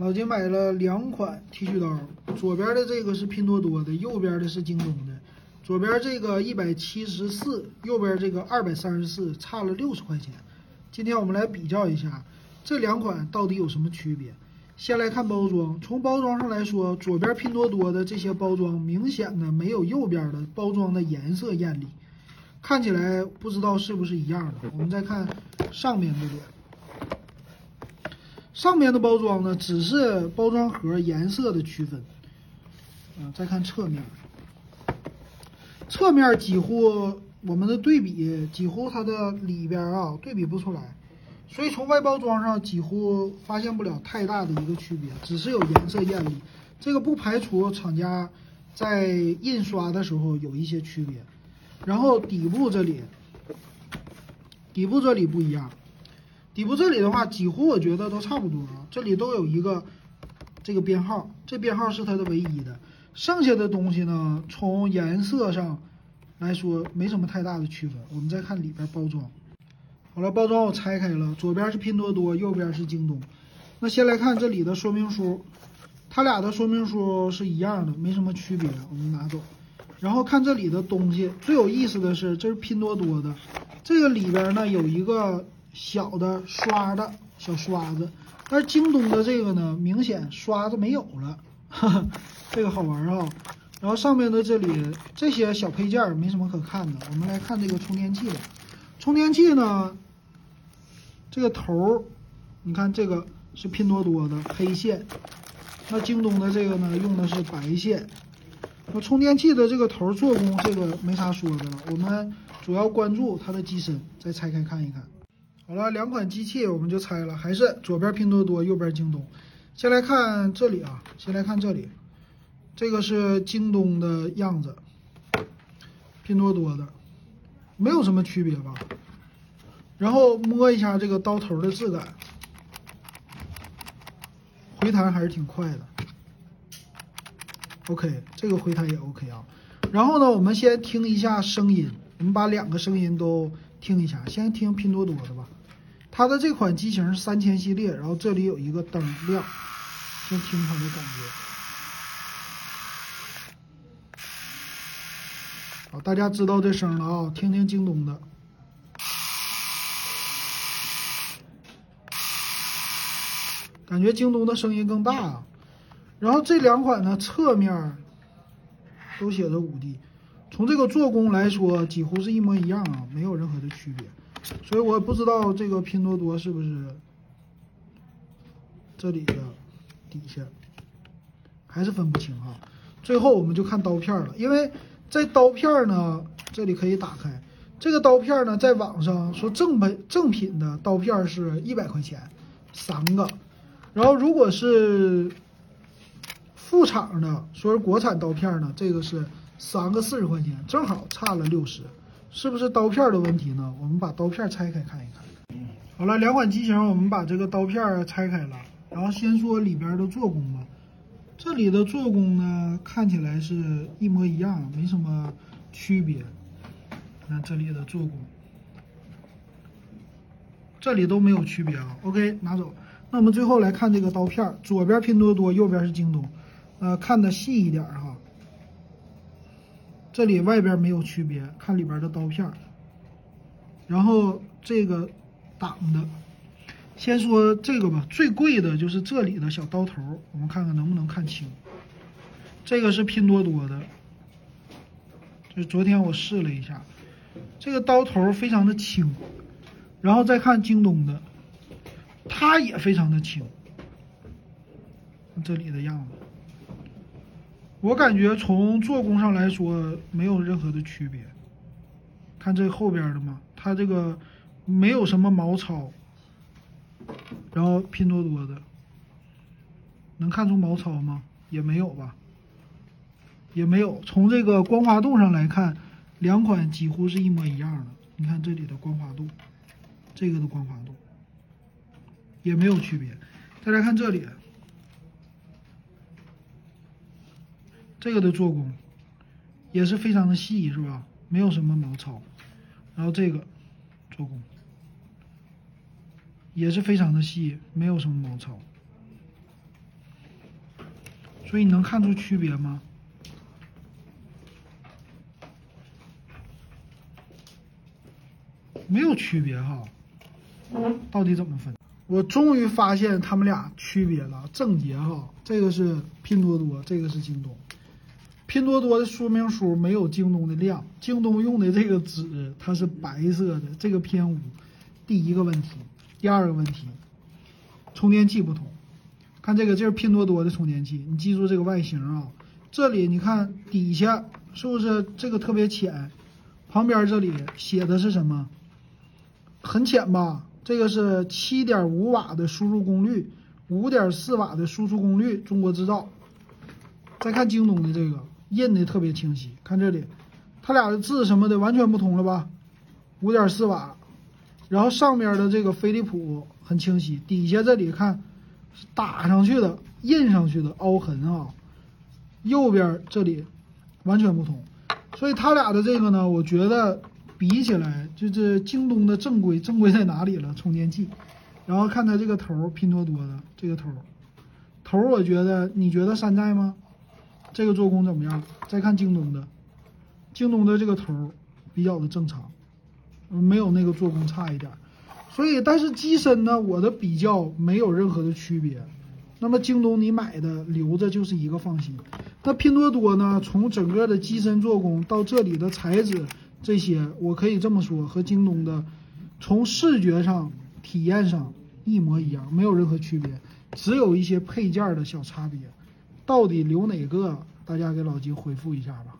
老金买了两款剃须刀，左边的这个是拼多多的，右边的是京东的。左边这个一百七十四，右边这个二百三十四，差了六十块钱。今天我们来比较一下这两款到底有什么区别。先来看包装，从包装上来说，左边拼多多的这些包装明显的没有右边的包装的颜色艳丽，看起来不知道是不是一样的。我们再看上面这边。上面的包装呢，只是包装盒颜色的区分。嗯，再看侧面，侧面几乎我们的对比几乎它的里边啊对比不出来，所以从外包装上几乎发现不了太大的一个区别，只是有颜色艳丽。这个不排除厂家在印刷的时候有一些区别。然后底部这里，底部这里不一样。底部这里的话，几乎我觉得都差不多啊。这里都有一个这个编号，这编号是它的唯一的。剩下的东西呢，从颜色上来说没什么太大的区分。我们再看里边包装，好了，包装我拆开了，左边是拼多多，右边是京东。那先来看这里的说明书，它俩的说明书是一样的，没什么区别。我们拿走，然后看这里的东西，最有意思的是这是拼多多的，这个里边呢有一个。小的刷的小刷子，但是京东的这个呢，明显刷子没有了，哈哈，这个好玩啊。然后上面的这里这些小配件没什么可看的，我们来看这个充电器吧。充电器呢，这个头儿，你看这个是拼多多的黑线，那京东的这个呢用的是白线。那充电器的这个头做工，这个没啥说的了，我们主要关注它的机身，再拆开看一看。好了，两款机器我们就拆了，还是左边拼多多，右边京东。先来看这里啊，先来看这里，这个是京东的样子，拼多多的，没有什么区别吧？然后摸一下这个刀头的质感，回弹还是挺快的。OK，这个回弹也 OK 啊。然后呢，我们先听一下声音，我们把两个声音都听一下，先听拼多多的吧。它的这款机型是三千系列，然后这里有一个灯亮，先听它的感觉。好，大家知道这声了啊，听听京东的，感觉京东的声音更大啊。然后这两款呢，侧面都写着五 D，从这个做工来说，几乎是一模一样啊，没有任何的区别。所以我不知道这个拼多多是不是这里的底下还是分不清哈。最后我们就看刀片了，因为在刀片呢，这里可以打开这个刀片呢，在网上说正品正品的刀片是一百块钱三个，然后如果是副厂的，说是国产刀片呢，这个是三个四十块钱，正好差了六十。是不是刀片的问题呢？我们把刀片拆开看一看。好了，两款机型，我们把这个刀片拆开了，然后先说里边的做工吧。这里的做工呢，看起来是一模一样，没什么区别。看这里的做工，这里都没有区别啊。OK，拿走。那我们最后来看这个刀片，左边拼多多，右边是京东。呃，看的细一点哈。这里外边没有区别，看里边的刀片然后这个挡的，先说这个吧，最贵的就是这里的小刀头，我们看看能不能看清。这个是拼多多的，就昨天我试了一下，这个刀头非常的轻。然后再看京东的，它也非常的轻，这里的样子。我感觉从做工上来说没有任何的区别，看这后边的嘛，它这个没有什么毛糙，然后拼多多的能看出毛糙吗？也没有吧，也没有。从这个光滑度上来看，两款几乎是一模一样的。你看这里的光滑度，这个的光滑度也没有区别。再来看这里。这个的做工也是非常的细，是吧？没有什么毛糙。然后这个做工也是非常的细，没有什么毛糙。所以你能看出区别吗？没有区别哈，到底怎么分？我终于发现他们俩区别了，正解哈，这个是拼多多，这个是京东。拼多多的说明书没有京东的亮，京东用的这个纸它是白色的，这个偏污。第一个问题，第二个问题，充电器不同。看这个，这是拼多多的充电器，你记住这个外形啊。这里你看底下是不是这个特别浅？旁边这里写的是什么？很浅吧？这个是七点五瓦的输入功率，五点四瓦的输出功率，中国制造。再看京东的这个。印的特别清晰，看这里，它俩的字什么的完全不同了吧？五点四瓦，然后上面的这个飞利浦很清晰，底下这里看是打上去的、印上去的凹痕啊。右边这里完全不同，所以它俩的这个呢，我觉得比起来就是京东的正规，正规在哪里了？充电器，然后看它这个头，拼多多的这个头，头我觉得你觉得山寨吗？这个做工怎么样？再看京东的，京东的这个头比较的正常，没有那个做工差一点。所以，但是机身呢，我的比较没有任何的区别。那么京东你买的留着就是一个放心。那拼多多呢，从整个的机身做工到这里的材质这些，我可以这么说，和京东的从视觉上、体验上一模一样，没有任何区别，只有一些配件的小差别。到底留哪个？大家给老金回复一下吧。